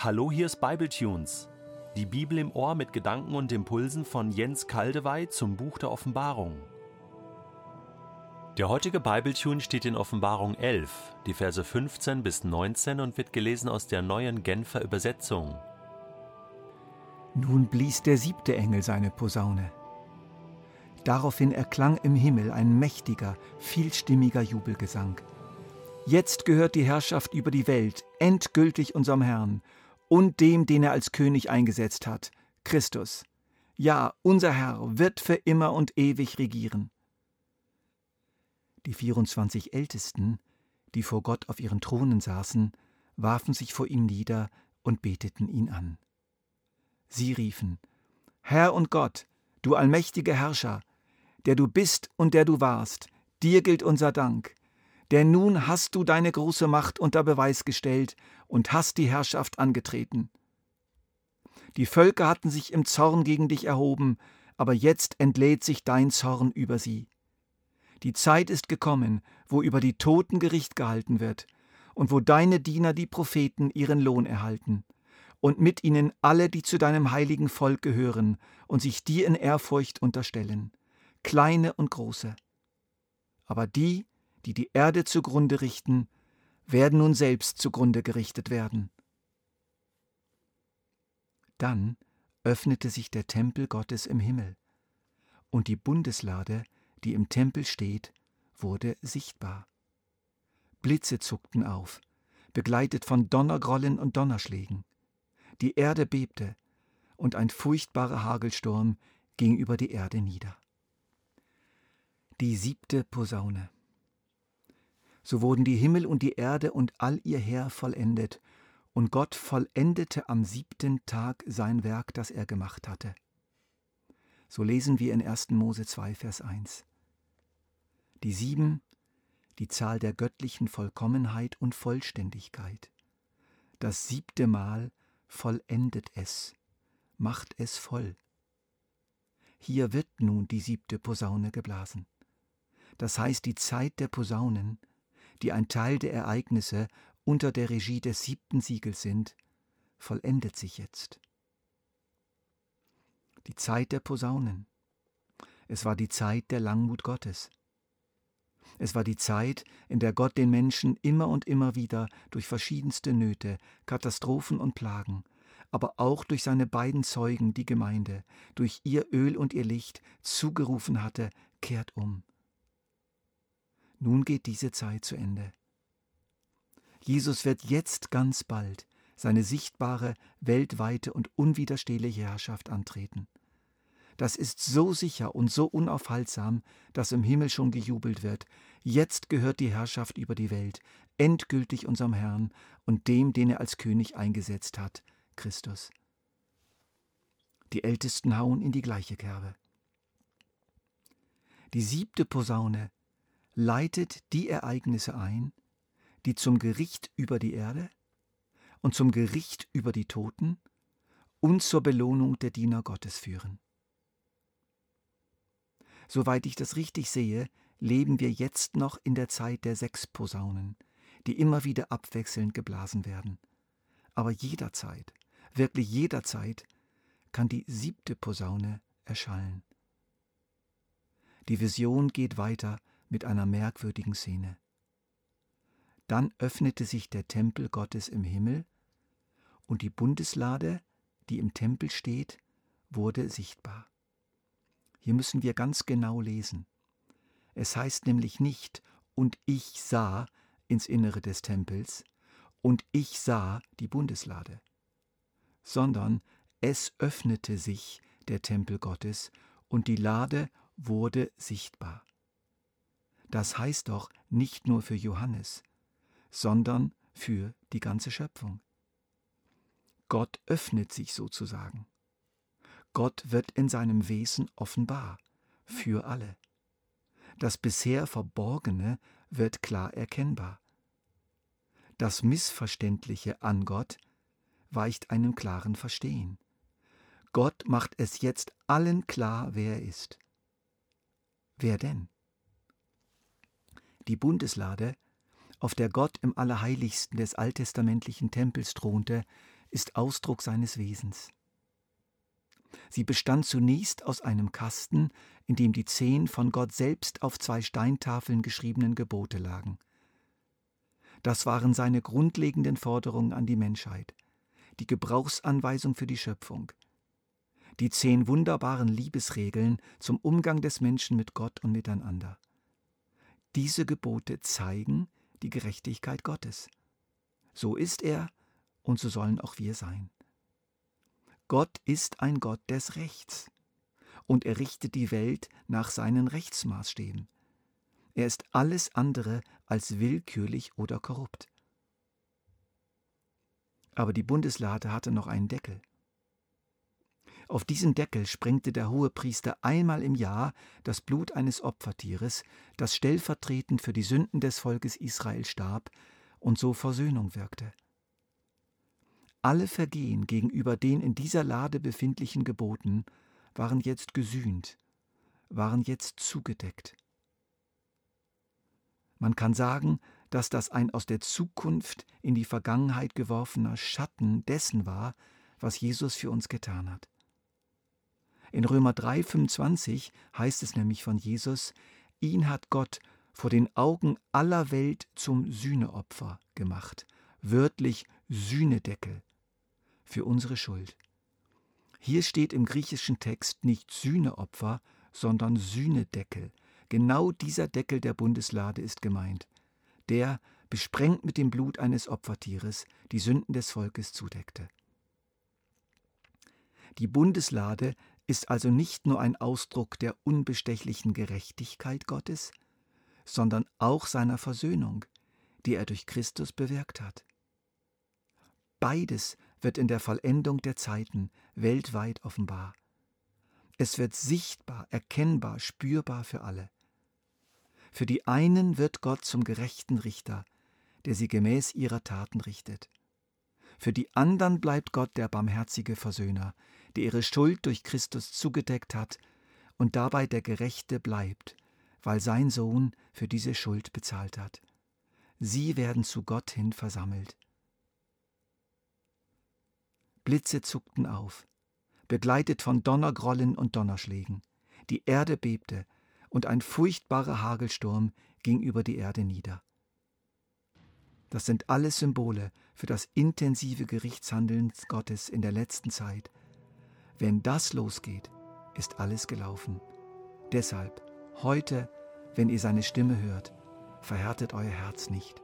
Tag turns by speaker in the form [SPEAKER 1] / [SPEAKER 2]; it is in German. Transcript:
[SPEAKER 1] Hallo, hier ist Bibletunes. Die Bibel im Ohr mit Gedanken und Impulsen von Jens Kaldewey zum Buch der Offenbarung. Der heutige Bibletune steht in Offenbarung 11, die Verse 15 bis 19 und wird gelesen aus der neuen Genfer Übersetzung.
[SPEAKER 2] Nun blies der siebte Engel seine Posaune. Daraufhin erklang im Himmel ein mächtiger, vielstimmiger Jubelgesang. Jetzt gehört die Herrschaft über die Welt endgültig unserem Herrn und dem, den er als König eingesetzt hat, Christus. Ja, unser Herr wird für immer und ewig regieren. Die 24 Ältesten, die vor Gott auf ihren Thronen saßen, warfen sich vor ihm nieder und beteten ihn an. Sie riefen, Herr und Gott, du allmächtiger Herrscher, der du bist und der du warst, dir gilt unser Dank, denn nun hast du deine große Macht unter Beweis gestellt und hast die Herrschaft angetreten. Die Völker hatten sich im Zorn gegen dich erhoben, aber jetzt entlädt sich dein Zorn über sie. Die Zeit ist gekommen, wo über die Toten Gericht gehalten wird und wo deine Diener, die Propheten, ihren Lohn erhalten, und mit ihnen alle, die zu deinem heiligen Volk gehören und sich dir in Ehrfurcht unterstellen, kleine und große. Aber die, die die Erde zugrunde richten, werden nun selbst zugrunde gerichtet werden. Dann öffnete sich der Tempel Gottes im Himmel, und die Bundeslade, die im Tempel steht, wurde sichtbar. Blitze zuckten auf, begleitet von Donnergrollen und Donnerschlägen. Die Erde bebte, und ein furchtbarer Hagelsturm ging über die Erde nieder. Die siebte Posaune. So wurden die Himmel und die Erde und all ihr Heer vollendet, und Gott vollendete am siebten Tag sein Werk, das er gemacht hatte. So lesen wir in 1. Mose 2, Vers 1. Die sieben, die Zahl der göttlichen Vollkommenheit und Vollständigkeit. Das siebte Mal vollendet es, macht es voll. Hier wird nun die siebte Posaune geblasen. Das heißt, die Zeit der Posaunen die ein Teil der Ereignisse unter der Regie des siebten Siegels sind, vollendet sich jetzt. Die Zeit der Posaunen. Es war die Zeit der Langmut Gottes. Es war die Zeit, in der Gott den Menschen immer und immer wieder durch verschiedenste Nöte, Katastrophen und Plagen, aber auch durch seine beiden Zeugen, die Gemeinde, durch ihr Öl und ihr Licht zugerufen hatte, kehrt um, nun geht diese Zeit zu Ende. Jesus wird jetzt ganz bald seine sichtbare, weltweite und unwiderstehliche Herrschaft antreten. Das ist so sicher und so unaufhaltsam, dass im Himmel schon gejubelt wird. Jetzt gehört die Herrschaft über die Welt endgültig unserem Herrn und dem, den er als König eingesetzt hat, Christus. Die Ältesten hauen in die gleiche Kerbe. Die siebte Posaune leitet die Ereignisse ein, die zum Gericht über die Erde und zum Gericht über die Toten und zur Belohnung der Diener Gottes führen. Soweit ich das richtig sehe, leben wir jetzt noch in der Zeit der sechs Posaunen, die immer wieder abwechselnd geblasen werden. Aber jederzeit, wirklich jederzeit, kann die siebte Posaune erschallen. Die Vision geht weiter mit einer merkwürdigen Szene. Dann öffnete sich der Tempel Gottes im Himmel und die Bundeslade, die im Tempel steht, wurde sichtbar. Hier müssen wir ganz genau lesen. Es heißt nämlich nicht, und ich sah ins Innere des Tempels, und ich sah die Bundeslade, sondern es öffnete sich der Tempel Gottes, und die Lade wurde sichtbar. Das heißt doch nicht nur für Johannes, sondern für die ganze Schöpfung. Gott öffnet sich sozusagen. Gott wird in seinem Wesen offenbar für alle. Das bisher Verborgene wird klar erkennbar. Das Missverständliche an Gott weicht einem klaren Verstehen. Gott macht es jetzt allen klar, wer er ist. Wer denn? Die Bundeslade, auf der Gott im Allerheiligsten des alttestamentlichen Tempels thronte, ist Ausdruck seines Wesens. Sie bestand zunächst aus einem Kasten, in dem die zehn von Gott selbst auf zwei Steintafeln geschriebenen Gebote lagen. Das waren seine grundlegenden Forderungen an die Menschheit, die Gebrauchsanweisung für die Schöpfung, die zehn wunderbaren Liebesregeln zum Umgang des Menschen mit Gott und miteinander. Diese Gebote zeigen die Gerechtigkeit Gottes. So ist er und so sollen auch wir sein. Gott ist ein Gott des Rechts und er richtet die Welt nach seinen Rechtsmaßstäben. Er ist alles andere als willkürlich oder korrupt. Aber die Bundeslade hatte noch einen Deckel. Auf diesen Deckel sprengte der Hohepriester einmal im Jahr das Blut eines Opfertieres, das stellvertretend für die Sünden des Volkes Israel starb und so Versöhnung wirkte. Alle Vergehen gegenüber den in dieser Lade befindlichen Geboten waren jetzt gesühnt, waren jetzt zugedeckt. Man kann sagen, dass das ein aus der Zukunft in die Vergangenheit geworfener Schatten dessen war, was Jesus für uns getan hat. In Römer 3,25 heißt es nämlich von Jesus, ihn hat Gott vor den Augen aller Welt zum Sühneopfer gemacht, wörtlich Sühnedeckel, für unsere Schuld. Hier steht im griechischen Text nicht Sühneopfer, sondern Sühnedeckel. Genau dieser Deckel der Bundeslade ist gemeint, der, besprengt mit dem Blut eines Opfertieres, die Sünden des Volkes zudeckte. Die Bundeslade ist also nicht nur ein Ausdruck der unbestechlichen Gerechtigkeit Gottes, sondern auch seiner Versöhnung, die er durch Christus bewirkt hat. Beides wird in der Vollendung der Zeiten weltweit offenbar. Es wird sichtbar, erkennbar, spürbar für alle. Für die einen wird Gott zum gerechten Richter, der sie gemäß ihrer Taten richtet. Für die anderen bleibt Gott der barmherzige Versöhner, der ihre Schuld durch Christus zugedeckt hat und dabei der Gerechte bleibt, weil sein Sohn für diese Schuld bezahlt hat. Sie werden zu Gott hin versammelt. Blitze zuckten auf, begleitet von Donnergrollen und Donnerschlägen. Die Erde bebte, und ein furchtbarer Hagelsturm ging über die Erde nieder. Das sind alles Symbole für das intensive Gerichtshandeln Gottes in der letzten Zeit. Wenn das losgeht, ist alles gelaufen. Deshalb, heute, wenn ihr seine Stimme hört, verhärtet euer Herz nicht.